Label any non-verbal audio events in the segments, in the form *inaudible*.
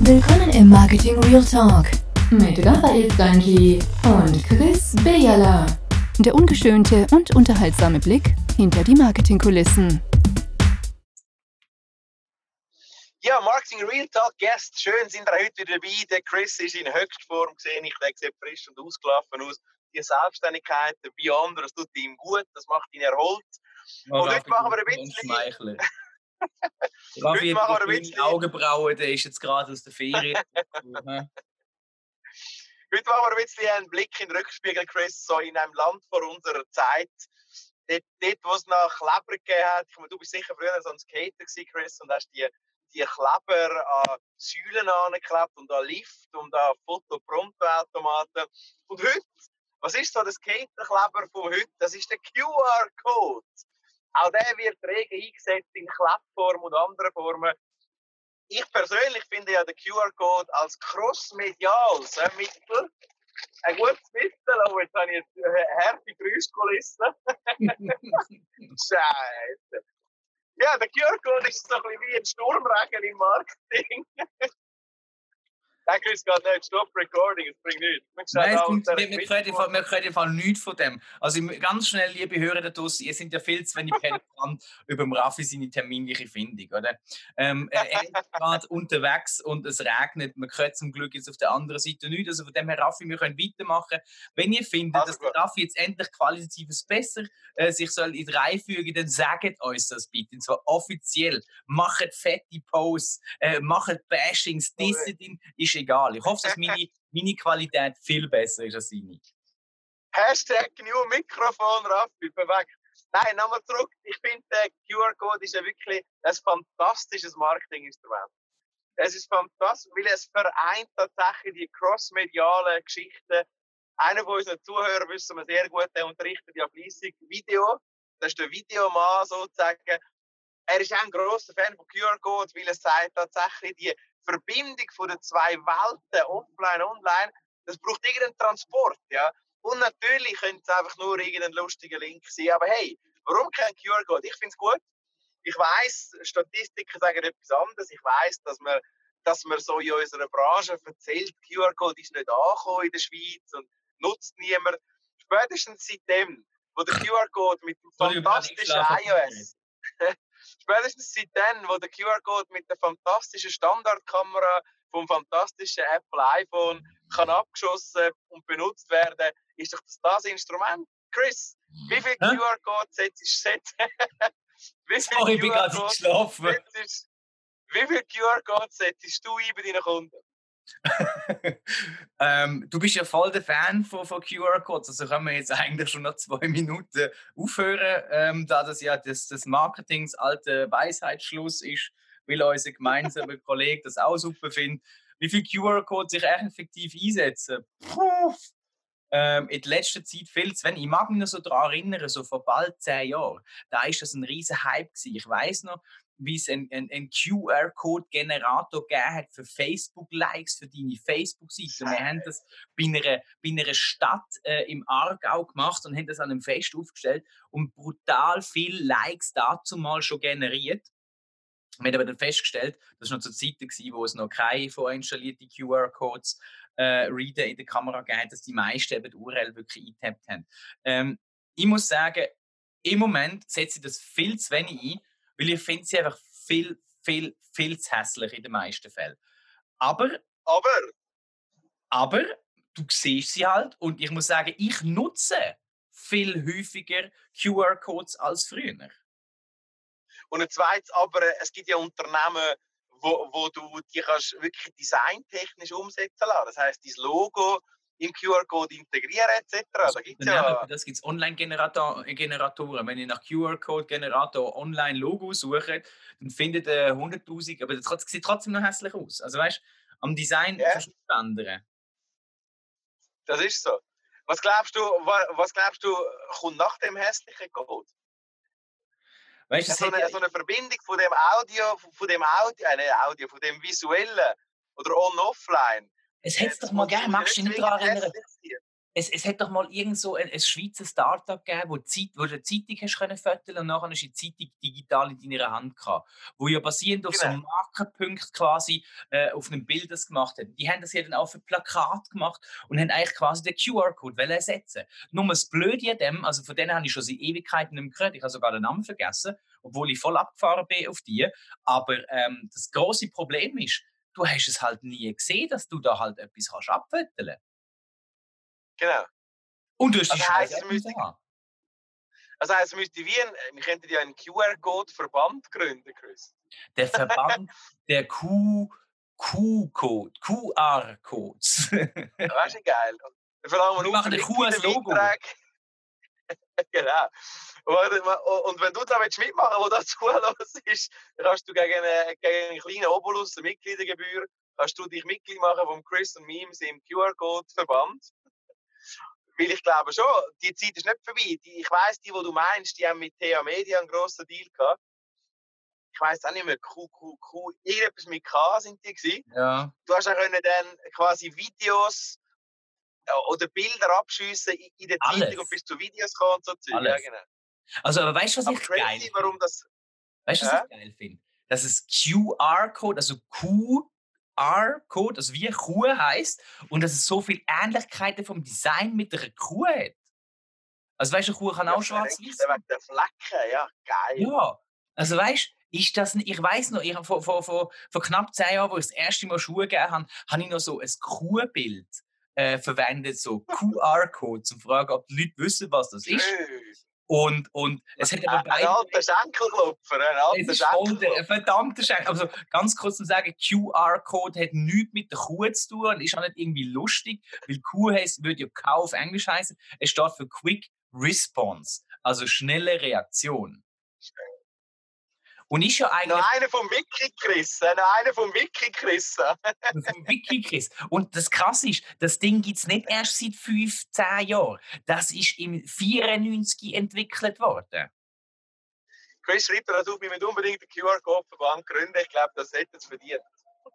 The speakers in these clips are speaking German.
Willkommen im Marketing Real Talk mit Raphael Stanji und Chris Bejala. Der ungeschönte und unterhaltsame Blick hinter die Marketingkulissen. Ja, Marketing Real Talk Guest, schön sind wir heute wieder dabei. Der Chris ist in Höchstform gesehen, ich der sieht frisch und ausgelaufen aus. Die Selbstständigkeit, der Beyond, das tut ihm gut, das macht ihn erholt. Und heute machen wir ein bisschen... Raffi hat ein bisschen Augenbrauen, der ist jetzt gerade aus der Ferien. Heute machen wir ein bisschen einen Blick in den Rückspiegel, Chris, so in einem Land vor unserer Zeit. Dort, dort wo es noch Kleber gegeben hat. Ich meine, du bist sicher früher so ein Skater gewesen, Chris, und hast die, die Kleber an Säulen angeklebt und an Lift und an Foto-Pronto-Automaten. Und heute, was ist so der Skaterkleber von heute? Das ist der QR-Code. Auch der wird rege eingesetzt in Klappform und anderen Formen ich persönlich finde ja den QR-Code als crossmediales Mittel ein gutes Mittel. Oh, jetzt habe ich jetzt eine harte Geräuschkulisse. *laughs* Scheiße. Ja, der QR-Code ist so ein bisschen wie ein Sturmregen im Marketing. Nein, Chris geht nicht. Stop recording, es bringt nichts. Nein, es bringt, wir, wir, können wir können Fall nichts von dem. Also ganz schnell, liebe Hörer da draußen, ihr seid ja viel zu wenig penetrant *laughs* über dem Raffi seine terminliche Findung, oder? Ähm, er ist *laughs* gerade unterwegs und es regnet. Man hört zum Glück jetzt auf der anderen Seite nichts. Also von dem her, Raffi, wir können weitermachen. Wenn ihr findet, also dass der Raffi jetzt endlich qualitatives besser äh, sich soll in drei fügen, dann sagt uns das bitte. Und zwar offiziell. Macht fette Posts, äh, macht Bashings, disset ihn, ist egal. Ich hoffe, dass meine, *laughs* meine Qualität viel besser ist als seine. Hashtag New Mikrofon, Raffi, perfekt. Nein, nochmal zurück. Ich finde, der QR-Code ist ja wirklich ein fantastisches Marketinginstrument. Es ist fantastisch, weil es vereint tatsächlich die crossmedialen Geschichten. Einer von unseren Zuhörern wissen wir sehr gut, der unterrichtet ja fließig Video. Das ist der Videomann sozusagen. Er ist auch ein grosser Fan von QR-Code, weil er sagt tatsächlich, die Verbindung von den zwei Welten, offline, online, das braucht irgendeinen Transport, ja. Und natürlich könnte es einfach nur irgendein lustiger Link sein. Aber hey, warum kein QR-Code? Ich finde es gut. Ich weiß, Statistiken sagen etwas anderes. Ich weiß, dass man, dass man so in unserer Branche erzählt, QR-Code ist nicht angekommen in der Schweiz und nutzt niemand. Spätestens seitdem, wo der *clears throat* QR-Code mit dem fantastischen iOS *laughs* spätestens seitdem, wo der QR-Code mit der fantastischen Standardkamera vom fantastischen Apple iPhone kann abgeschossen und benutzt werden, ist doch das, das Instrument. Chris, wie viel QR-Code setzt du? *laughs* wie viel ich bin gerade geschlafen. Wie viel QR-Code setzt du ein bei deinen Kunden? *laughs* ähm, du bist ja voll der Fan von, von QR-Codes, also können wir jetzt *laughs* eigentlich schon nach zwei Minuten aufhören, ähm, da das ja das, das Marketings alte Weisheitsschluss ist, weil unser gemeinsamer *laughs* Kollege das auch super findet. Wie viele QR-Codes sich effektiv einsetzen? Puh. Ähm, in der letzten Zeit viel zu wenig. Ich mag mich noch so daran erinnern, so vor bald zehn Jahren, da ist das ein riesen Hype gewesen. Ich weiß noch, wie es einen ein QR-Code-Generator gegeben hat für Facebook-Likes, für deine Facebook-Seite. Wir haben das bei einer, bei einer Stadt äh, im Aargau gemacht und haben das an einem Fest aufgestellt und brutal viele Likes dazu mal schon generiert. Wir haben aber dann festgestellt, das war noch zur Zeit, wo es noch keine vorinstallierte QR-Codes äh, Reader in der Kamera gab, dass die meisten eben die URL wirklich eingetappt haben. Ähm, ich muss sagen, im Moment setze ich das viel zu wenig ein, weil ich finde sie einfach viel, viel, viel zu hässlich in den meisten Fällen. Aber, aber, aber du siehst sie halt und ich muss sagen, ich nutze viel häufiger QR-Codes als früher. Und ein zweites, aber es gibt ja Unternehmen, wo, wo du die kannst wirklich designtechnisch umsetzen lassen. Das heißt, dein Logo im QR-Code integrieren etc. Da gibt's ja das gibt es Online-Generatoren. Wenn ihr nach QR-Code-Generator Online-Logo sucht, dann findet ihr 100'000, aber das sieht trotzdem noch hässlich aus. Also weißt am Design yeah. ändern. Das ist so. Was glaubst du, was glaubst du, kommt nach dem hässlichen Code? Weißt, so, eine, so eine Verbindung von dem Audio, von dem Audio, äh, Audio, von dem visuellen oder on-offline es hätte es doch mal gegeben, magst du dich nicht daran erinnern? es, es hat doch mal irgend so ein, ein Schweizer Startup gegeben, wo, Zeit, wo du eine Zeitung hast können föteln und nachher hast du die Zeitung digital in deiner Hand gehabt. Wo ja basierend auf genau. so einem Markerpunkt quasi äh, auf einem Bild das gemacht hat. Die haben das ja dann auch für Plakat gemacht und haben eigentlich quasi den QR-Code ersetzen. Nur das Blöde an dem, also von denen habe ich schon seit Ewigkeiten nicht mehr gehört, ich habe sogar den Namen vergessen, obwohl ich voll abgefahren bin auf die. Aber ähm, das große Problem ist, du hast es halt nie gesehen, dass du da halt etwas kannst abfoteln Genau. Und du hast also die es müsste, also heisst, es müsste wie ein, wir könnten ja einen QR-Code-Verband gründen, Chris. Der Verband der Q, Q-Code, QR-Codes. das ist geil. wir, wir machen den Q als Logo. *laughs* genau. Und wenn du da mitmachen willst, wo das *laughs* zulässt ist, dann kannst du gegen eine, gegen einen kleinen Obolus, eine Mitgliedergebühr, kannst du dich Mitglied machen vom Chris und Memes im QR-Code-Verband. Weil ich glaube schon, die Zeit ist nicht vorbei. Die, ich weiss, die, die du meinst, die haben mit TH Media einen grossen Deal gehabt. Ich weiss auch nicht mehr, Q, Q, Q, irgendetwas mit K sind die gewesen. Ja. Du hast können dann quasi Videos äh, oder Bilder abschiessen in der Alles. Zeitung und bis zu Videos kommen und so Zeug. Ja, genau. Also, aber weißt du, was aber ich crazy, geil finde? warum das. Weißt du, was äh? ich geil finde? Das ist QR-Code, also Q R-Code, also wie Kuh heißt, und dass es so viele Ähnlichkeiten vom Design mit einer Kuh hat. Also weißt du, eine Kuh kann auch schwarz sein. Wegen der Flecken, ja, geil. Ja, also weißt ist das, ich weiß noch, ich vor, vor, vor, vor knapp zehn Jahren, wo ich das erste Mal Schuhe gegeben habe, habe ich noch so ein Kuhbild äh, verwendet, so QR-Code, zum fragen, ob die Leute wissen, was das ist. Und, und es hat aber beide... Ein alter Schenkelklopfer, ein alter Schenkelklopfer. Ein verdammter Schenkel. Also ganz kurz zu sagen, QR-Code hat nichts mit der Kuh zu tun und ist auch nicht irgendwie lustig, weil Kuh heißt, würde ja Cow auf Englisch heißen. Es steht für Quick Response, also schnelle Reaktion. Und ist ja eigentlich. Noch einer vom Wiki Chris, noch einer vom Wiki Chris. vom Wiki Chris. Und das Krasse ist, das Ding gibt es nicht erst seit 15 Jahren. Das ist im 94 entwickelt worden. Chris schreibt dass du mir unbedingt den QR-Code-Verband gründen. Ich glaube, das hätte es verdient.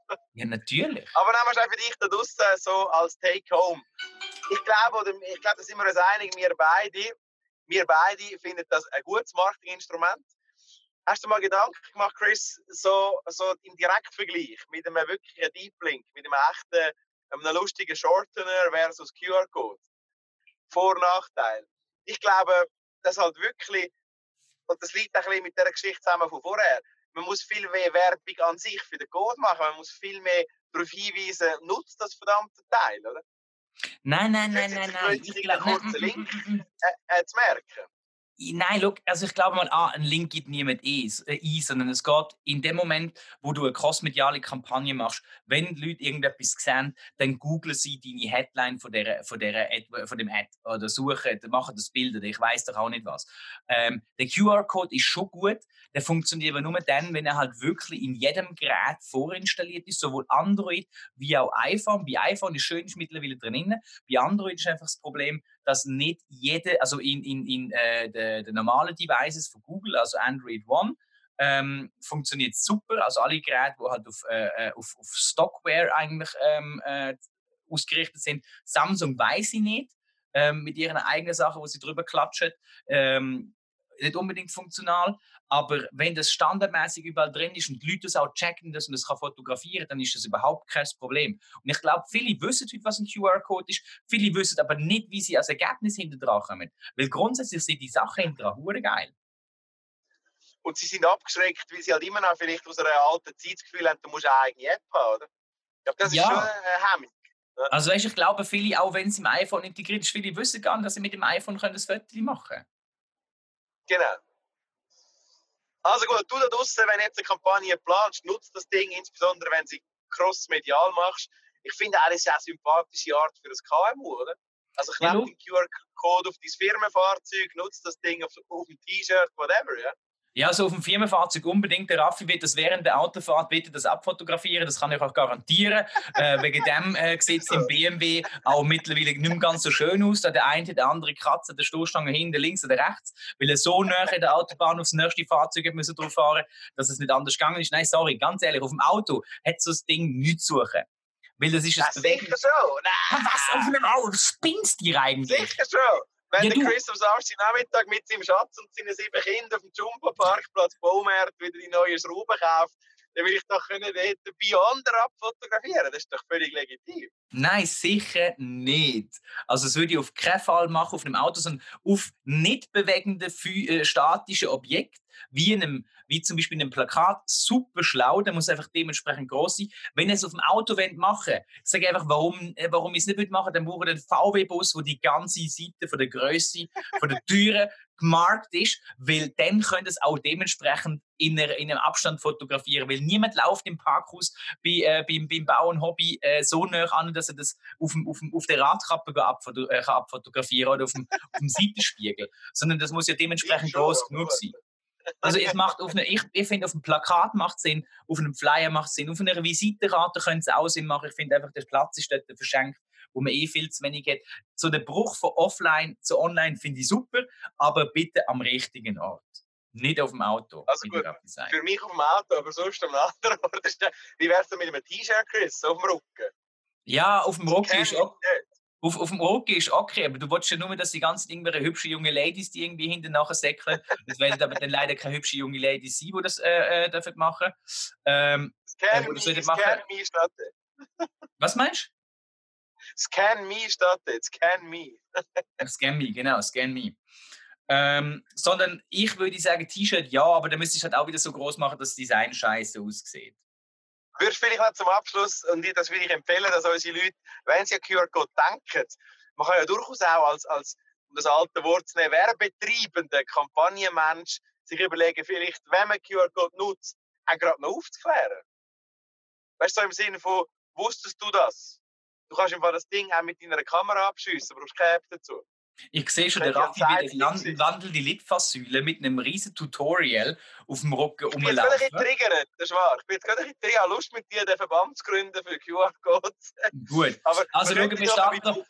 *laughs* ja, natürlich. Aber nehmen wir es für dich da draußen so als Take-Home. Ich glaube, oder, ich glaube, da sind wir uns einig, wir beide, wir beide finden das ein gutes Marketinginstrument. Hast du mal Gedanken gemacht, Chris, so, so im Direktvergleich mit einem wirklichen Deep Link, mit einem echten, einem lustigen Shortener versus QR-Code? Vor- und Nachteil. Ich glaube, das halt wirklich, und das liegt ein bisschen mit der Geschichte zusammen von vorher, man muss viel mehr Werbung an sich für den Code machen, man muss viel mehr darauf hinweisen, nutzt das verdammte Teil, oder? Nein, nein, nein, nein, nein. Ich glaube, kurzen Link äh, äh, zu merken. Nein, look, also ich glaube mal, ah, ein Link gibt niemand ein, äh, sondern es geht in dem Moment, wo du eine crossmediale Kampagne machst, wenn die Leute irgendetwas sehen, dann googeln sie deine Headline von, der, von, der Ad, von dem Ad oder suchen, machen das Bild oder ich weiß doch auch nicht was. Ähm, der QR-Code ist schon gut, der funktioniert aber nur dann, wenn er halt wirklich in jedem Gerät vorinstalliert ist, sowohl Android wie auch iPhone. Bei iPhone ist schön ist mittlerweile drin, bei Android ist einfach das Problem, dass nicht jede, also in, in, in äh, der, der normalen Devices von Google, also Android One, ähm, funktioniert super. Also alle Geräte, die halt auf, äh, äh, auf, auf Stockware eigentlich ähm, äh, ausgerichtet sind. Samsung weiß ich nicht. Ähm, mit ihren eigenen Sachen, wo sie drüber klatschen. Ähm, nicht unbedingt funktional, aber wenn das standardmäßig überall drin ist und die Leute das auch checken, dass man das kann fotografieren kann, dann ist das überhaupt kein Problem. Und ich glaube, viele wissen heute, was ein QR-Code ist, viele wissen aber nicht, wie sie als Ergebnis hinter dran kommen. Weil grundsätzlich sind die Sachen hinter dran geil. Und sie sind abgeschreckt, weil sie halt immer noch vielleicht aus einer alten Zeit das Gefühl haben, du musst eine eigene App haben, oder? Ich glaube, das ist ja. schon eine Hemmung. Also weißt, ich glaube, viele, auch wenn es im iPhone integriert ist, viele wissen gar nicht, dass sie mit dem iPhone können das Foto machen können. Genau. Also gut, du da draußen, wenn du jetzt eine Kampagne planst, nutzt das Ding, insbesondere wenn sie cross-medial machst. Ich finde eigentlich ist eine sympathische Art für das KMU, oder? Also klebe ja, den QR-Code auf dein Firmenfahrzeug, nutzt das Ding auf, auf dem T-Shirt, whatever, ja? Ja, so auf dem Firmenfahrzeug unbedingt. Der Raffi wird das während der Autofahrt bitte das abfotografieren. Das kann ich auch garantieren. *laughs* äh, wegen dem äh, sieht es im BMW auch mittlerweile nicht mehr ganz so schön aus. Da der eine, der andere Kratzer, der Stoßstange hinten, links oder rechts, weil er so näher in der Autobahn aufs nächste Fahrzeug müssen drauf fahren, dass es nicht anders gegangen ist. Nein, sorry, ganz ehrlich, auf dem Auto hat so das Ding nichts zu suchen. Weil das ist Ja, ein sicher schon. Nein. Was auf einem Auto? Spinnst du eigentlich? Sicher schon. Wenn Ja, der Chris am Samstagnachmittag mit seinem Schatz und seinen sieben Kindern auf dem Jumbo-Parkplatz Baumärkt wieder die neue Schraube kauft, dann will ich doch können den Beyonder abfotografieren. Das ist doch völlig legitim. Nein, sicher nicht. Also das würde ich auf keinen Fall machen auf einem Auto, sondern auf nicht bewegende phü- äh, statische Objekte, wie, einem, wie zum Beispiel einem Plakat, super schlau, der muss einfach dementsprechend groß sein. Wenn ihr es auf dem Auto wollt machen ich sage einfach, warum, äh, warum ich es nicht machen dann brauche ich einen VW-Bus, wo die ganze Seite von der Größe, von der Türe gemarkt ist, weil dann könnt ihr es auch dementsprechend in, einer, in einem Abstand fotografieren, weil niemand läuft im Parkhaus bei, äh, beim, beim Bau und Hobby äh, so nah an, dass er das auf, dem, auf, dem, auf der Radkappe abfoto äh, kann abfotografieren oder auf dem, auf dem Seitenspiegel, sondern das muss ja dementsprechend Ich groß genug sein. Also es macht auf eine, ich, ich finde, auf einem Plakat macht Sinn, auf einem Flyer macht Sinn, auf einer Visitenkarte könnte es auch Sinn machen. Ich finde einfach, der Platz ist dort verschenkt, wo man eh viel zu wenig hat. So der Bruch von offline zu online finde ich super, aber bitte am richtigen Ort. Nicht auf dem Auto. Also gut. Für mich auf dem Auto, aber sonst am anderen *laughs* Ort. ist der- Wie wär's denn mit einem T-Shirt, Chris, auf dem Rücken? Ja, auf dem Rocky Kenn ist auch. Auf, auf dem Rocky ist okay, aber du wolltest ja nur, dass die ganzen irgendwelche hübschen junge Ladies, die irgendwie hinten nachher säckeln. Das werden aber dann leider keine hübschen junge Ladies sein, die das äh, äh, dürfen machen. Ähm, das soll ich scan machen? was meinst Scan me dort, scan me. Scan me, genau, scan me. Ähm, sondern ich würde sagen, T-Shirt ja, aber dann müsstest du halt auch wieder so groß machen, dass das Design scheiße aussieht. Würdest du vielleicht noch zum Abschluss, und das würde ich empfehlen, dass unsere Leute, wenn sie an QR-Code denken, man kann ja durchaus auch als, als um das alte Wort zu nehmen, werbetreibender Kampagnenmensch sich überlegen, vielleicht, wenn man QR-Code nutzt, auch gerade noch aufzuklären. Weißt du, so im Sinne von, wusstest du das? Du kannst einfach das Ding auch mit deiner Kamera abschiessen, brauchst keine App dazu. Ich sehe schon, der Raffi wieder wandelt die Litfaßsäule mit einem riesen Tutorial auf dem Rücken Ich bin jetzt gerade ein rumlaufen. triggert, das ist wahr. Ich bin jetzt gerade ein bisschen Lust mit dir, den Verband zu gründen für QR-Codes. Gut. Aber Also, wir schau, sollten wir starten machen.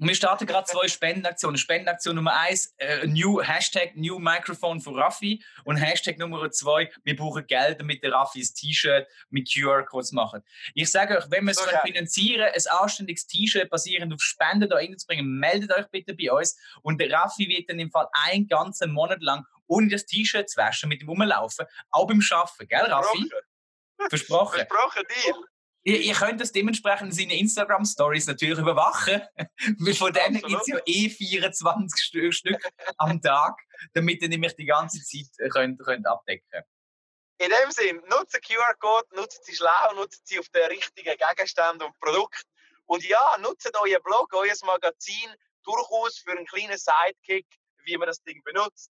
Wir starten gerade zwei Spendenaktionen. Spendenaktion Nummer eins, äh, new, Hashtag New Microphone für Raffi. Und Hashtag Nummer zwei, wir brauchen Geld, damit der Raffi ein T-Shirt mit QR-Codes macht. Ich sage euch, wenn wir es geil. finanzieren ein anständiges T-Shirt basierend auf Spenden da reinzubringen, meldet euch bitte bei uns. Und der Raffi wird dann im Fall einen ganzen Monat lang ohne das T-Shirt zu waschen, mit dem rumlaufen, auch beim Arbeiten, gell Raffi? Versprochen. Versprochen. Dir. Ihr, ihr könnt das dementsprechend in seinen Instagram-Stories natürlich überwachen. *laughs* Weil von denen gibt es ja eh 24 Stü Stück am Tag, damit ihr nämlich die ganze Zeit äh, könnt, könnt abdecken In dem Sinn, nutzt QR-Code, nutzt sie schlau, nutzt sie auf den richtigen Gegenständen und Produkt. Und ja, nutzt euer Blog, euer Magazin durchaus für einen kleinen Sidekick, wie man das Ding benutzt.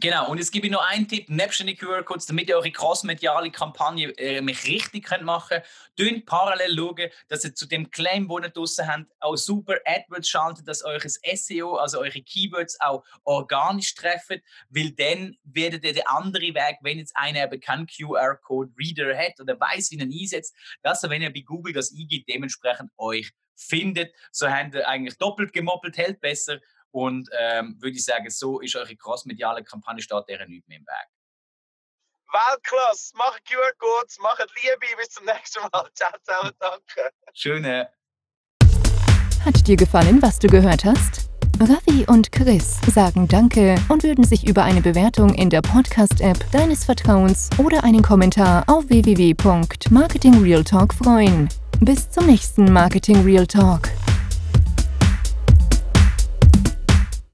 Genau, und jetzt gebe ich noch einen Tipp, nebst den QR-Codes, damit ihr eure crossmediale Kampagne äh, richtig könnt machen könnt, parallel schauen, dass ihr zu dem Claim, den ihr draussen habt, auch super AdWords schaltet, dass das SEO, also eure Keywords auch organisch treffen, weil dann werdet ihr den anderen Weg, wenn jetzt einer eben keinen QR-Code-Reader hat oder weiß, wie er ihn einsetzt, dass er, wenn ihr bei Google das eingibt, dementsprechend euch findet. So habt ihr eigentlich doppelt gemoppelt, hält besser und ähm, würde ich sagen, so ist eure crossmediale Kampagne steht deren nicht mehr im Weg. Weltklasse, macht QR-Codes, macht Liebe, bis zum nächsten Mal. Ciao zusammen, danke. Schöne. Hat dir gefallen, was du gehört hast? Ravi und Chris sagen Danke und würden sich über eine Bewertung in der Podcast-App deines Vertrauens oder einen Kommentar auf www.marketingrealtalk freuen. Bis zum nächsten Marketing Real Talk.